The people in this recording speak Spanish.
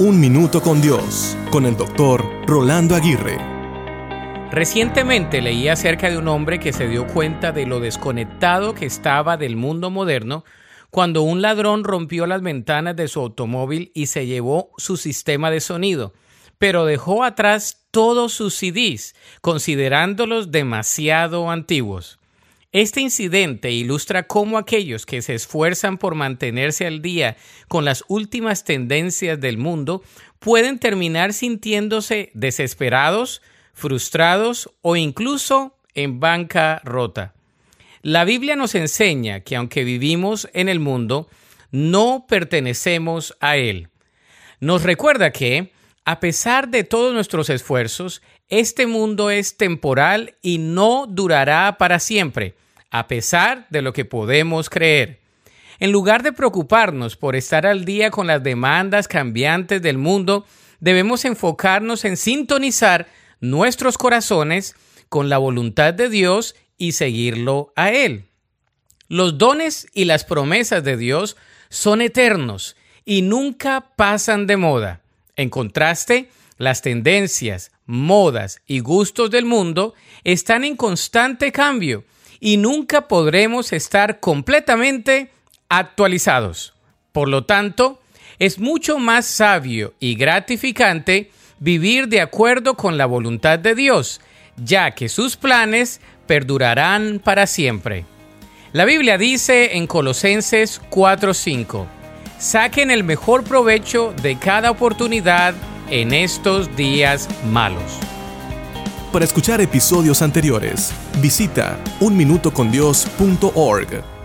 Un Minuto con Dios, con el doctor Rolando Aguirre. Recientemente leí acerca de un hombre que se dio cuenta de lo desconectado que estaba del mundo moderno cuando un ladrón rompió las ventanas de su automóvil y se llevó su sistema de sonido, pero dejó atrás todos sus CDs, considerándolos demasiado antiguos. Este incidente ilustra cómo aquellos que se esfuerzan por mantenerse al día con las últimas tendencias del mundo pueden terminar sintiéndose desesperados, frustrados o incluso en banca rota. La Biblia nos enseña que aunque vivimos en el mundo, no pertenecemos a él. Nos recuerda que, a pesar de todos nuestros esfuerzos, este mundo es temporal y no durará para siempre, a pesar de lo que podemos creer. En lugar de preocuparnos por estar al día con las demandas cambiantes del mundo, debemos enfocarnos en sintonizar nuestros corazones con la voluntad de Dios y seguirlo a Él. Los dones y las promesas de Dios son eternos y nunca pasan de moda. En contraste, las tendencias, modas y gustos del mundo están en constante cambio y nunca podremos estar completamente actualizados. Por lo tanto, es mucho más sabio y gratificante vivir de acuerdo con la voluntad de Dios, ya que sus planes perdurarán para siempre. La Biblia dice en Colosenses 4:5, saquen el mejor provecho de cada oportunidad en estos días malos. Para escuchar episodios anteriores, visita unminutocondios.org.